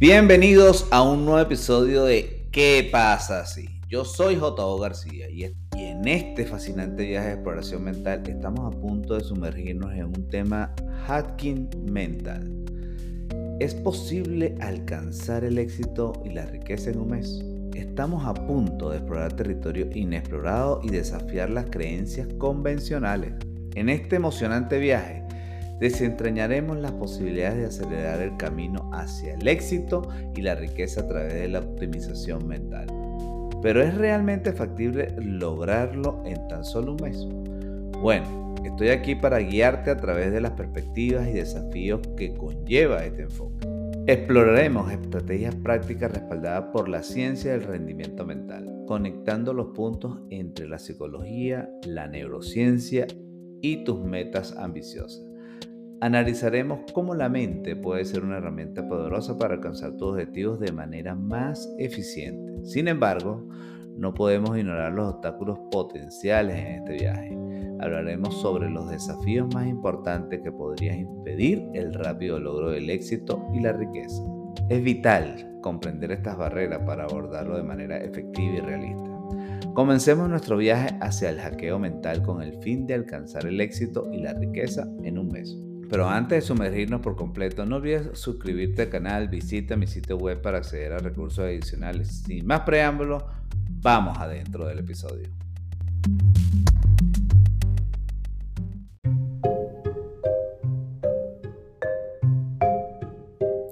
Bienvenidos a un nuevo episodio de ¿Qué pasa si? Yo soy J.O. García y en este fascinante viaje de exploración mental estamos a punto de sumergirnos en un tema hacking mental. ¿Es posible alcanzar el éxito y la riqueza en un mes? Estamos a punto de explorar territorio inexplorado y desafiar las creencias convencionales. En este emocionante viaje desentrañaremos las posibilidades de acelerar el camino hacia el éxito y la riqueza a través de la optimización mental. Pero ¿es realmente factible lograrlo en tan solo un mes? Bueno, estoy aquí para guiarte a través de las perspectivas y desafíos que conlleva este enfoque. Exploraremos estrategias prácticas respaldadas por la ciencia del rendimiento mental, conectando los puntos entre la psicología, la neurociencia y tus metas ambiciosas. Analizaremos cómo la mente puede ser una herramienta poderosa para alcanzar tus objetivos de manera más eficiente. Sin embargo, no podemos ignorar los obstáculos potenciales en este viaje. Hablaremos sobre los desafíos más importantes que podrían impedir el rápido logro del éxito y la riqueza. Es vital comprender estas barreras para abordarlo de manera efectiva y realista. Comencemos nuestro viaje hacia el hackeo mental con el fin de alcanzar el éxito y la riqueza en un mes. Pero antes de sumergirnos por completo, no olvides suscribirte al canal, visita mi sitio web para acceder a recursos adicionales. Sin más preámbulos, vamos adentro del episodio.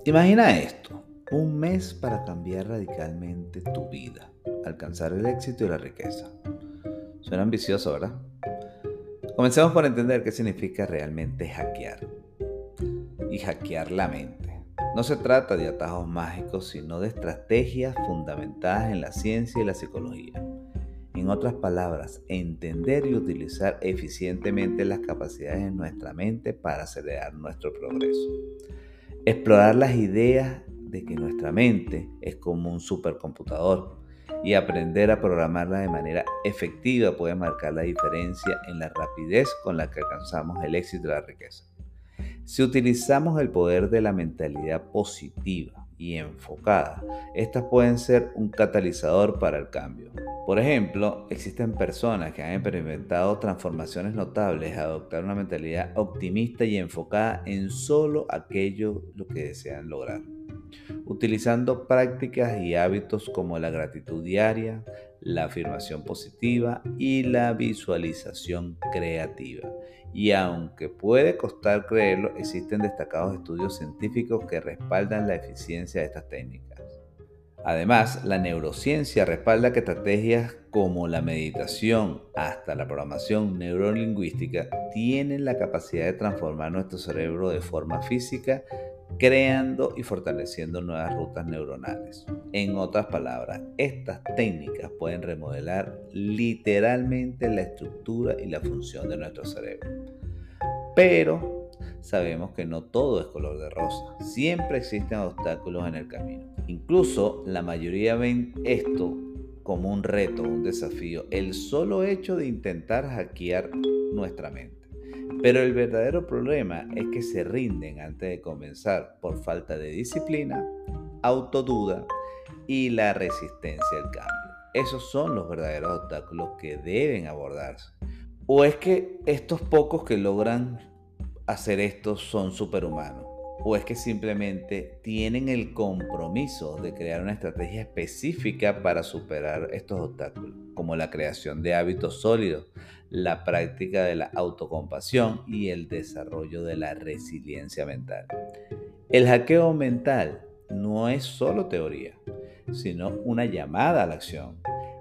Imagina esto, un mes para cambiar radicalmente tu vida, alcanzar el éxito y la riqueza. Suena ambicioso, ¿verdad? Comencemos por entender qué significa realmente hackear. Y hackear la mente. No se trata de atajos mágicos, sino de estrategias fundamentadas en la ciencia y la psicología. En otras palabras, entender y utilizar eficientemente las capacidades de nuestra mente para acelerar nuestro progreso. Explorar las ideas de que nuestra mente es como un supercomputador y aprender a programarla de manera efectiva puede marcar la diferencia en la rapidez con la que alcanzamos el éxito y la riqueza. Si utilizamos el poder de la mentalidad positiva y enfocada, estas pueden ser un catalizador para el cambio. Por ejemplo, existen personas que han experimentado transformaciones notables a adoptar una mentalidad optimista y enfocada en solo aquello lo que desean lograr utilizando prácticas y hábitos como la gratitud diaria, la afirmación positiva y la visualización creativa. Y aunque puede costar creerlo, existen destacados estudios científicos que respaldan la eficiencia de estas técnicas. Además, la neurociencia respalda que estrategias como la meditación hasta la programación neurolingüística tienen la capacidad de transformar nuestro cerebro de forma física, creando y fortaleciendo nuevas rutas neuronales. En otras palabras, estas técnicas pueden remodelar literalmente la estructura y la función de nuestro cerebro. Pero sabemos que no todo es color de rosa. Siempre existen obstáculos en el camino. Incluso la mayoría ven esto como un reto, un desafío, el solo hecho de intentar hackear nuestra mente. Pero el verdadero problema es que se rinden antes de comenzar por falta de disciplina, autoduda y la resistencia al cambio. Esos son los verdaderos obstáculos que deben abordarse. ¿O es que estos pocos que logran hacer esto son superhumanos? ¿O es que simplemente tienen el compromiso de crear una estrategia específica para superar estos obstáculos? Como la creación de hábitos sólidos, la práctica de la autocompasión y el desarrollo de la resiliencia mental. El hackeo mental no es solo teoría, sino una llamada a la acción.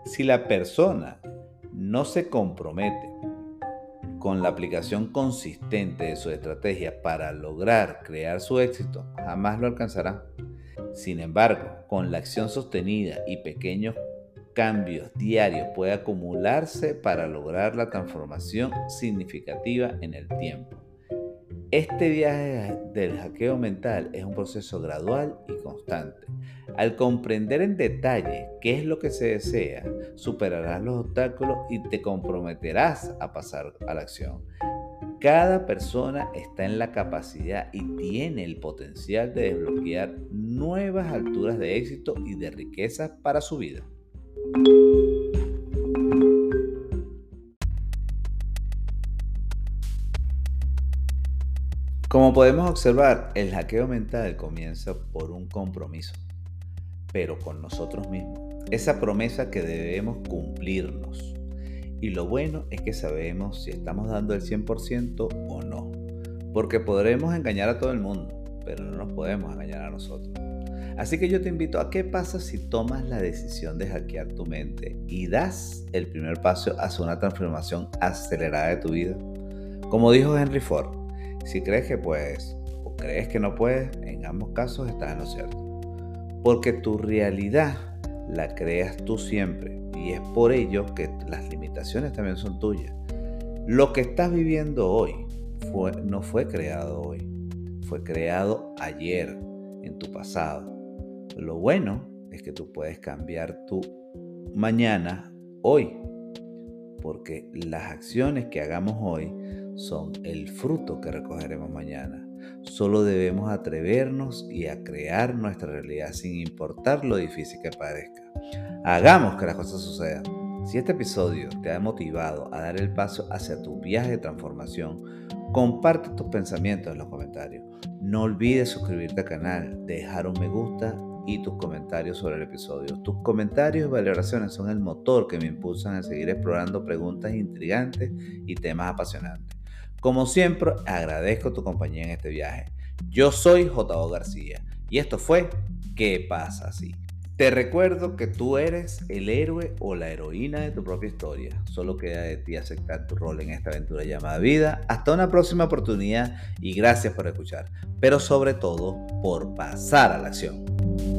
Si la persona no se compromete con la aplicación consistente de su estrategia para lograr crear su éxito, jamás lo alcanzará. Sin embargo, con la acción sostenida y pequeños cambios diarios puede acumularse para lograr la transformación significativa en el tiempo. Este viaje del hackeo mental es un proceso gradual y constante. Al comprender en detalle qué es lo que se desea, superarás los obstáculos y te comprometerás a pasar a la acción. cada persona está en la capacidad y tiene el potencial de desbloquear nuevas alturas de éxito y de riqueza para su vida. Como podemos observar, el hackeo mental comienza por un compromiso, pero con nosotros mismos. Esa promesa que debemos cumplirnos. Y lo bueno es que sabemos si estamos dando el 100% o no. Porque podremos engañar a todo el mundo, pero no nos podemos engañar a nosotros. Así que yo te invito a qué pasa si tomas la decisión de hackear tu mente y das el primer paso hacia una transformación acelerada de tu vida. Como dijo Henry Ford, si crees que puedes o crees que no puedes, en ambos casos estás en lo cierto. Porque tu realidad la creas tú siempre y es por ello que las limitaciones también son tuyas. Lo que estás viviendo hoy no fue creado hoy, fue creado ayer, en tu pasado. Lo bueno es que tú puedes cambiar tu mañana hoy, porque las acciones que hagamos hoy son el fruto que recogeremos mañana. Solo debemos atrevernos y a crear nuestra realidad sin importar lo difícil que parezca. Hagamos que las cosas sucedan. Si este episodio te ha motivado a dar el paso hacia tu viaje de transformación, comparte tus pensamientos en los comentarios. No olvides suscribirte al canal, dejar un me gusta y tus comentarios sobre el episodio. Tus comentarios y valoraciones son el motor que me impulsan a seguir explorando preguntas intrigantes y temas apasionantes. Como siempre, agradezco tu compañía en este viaje. Yo soy J.O. García y esto fue ¿Qué pasa así? Te recuerdo que tú eres el héroe o la heroína de tu propia historia. Solo queda de ti aceptar tu rol en esta aventura llamada vida. Hasta una próxima oportunidad y gracias por escuchar. Pero sobre todo por pasar a la acción.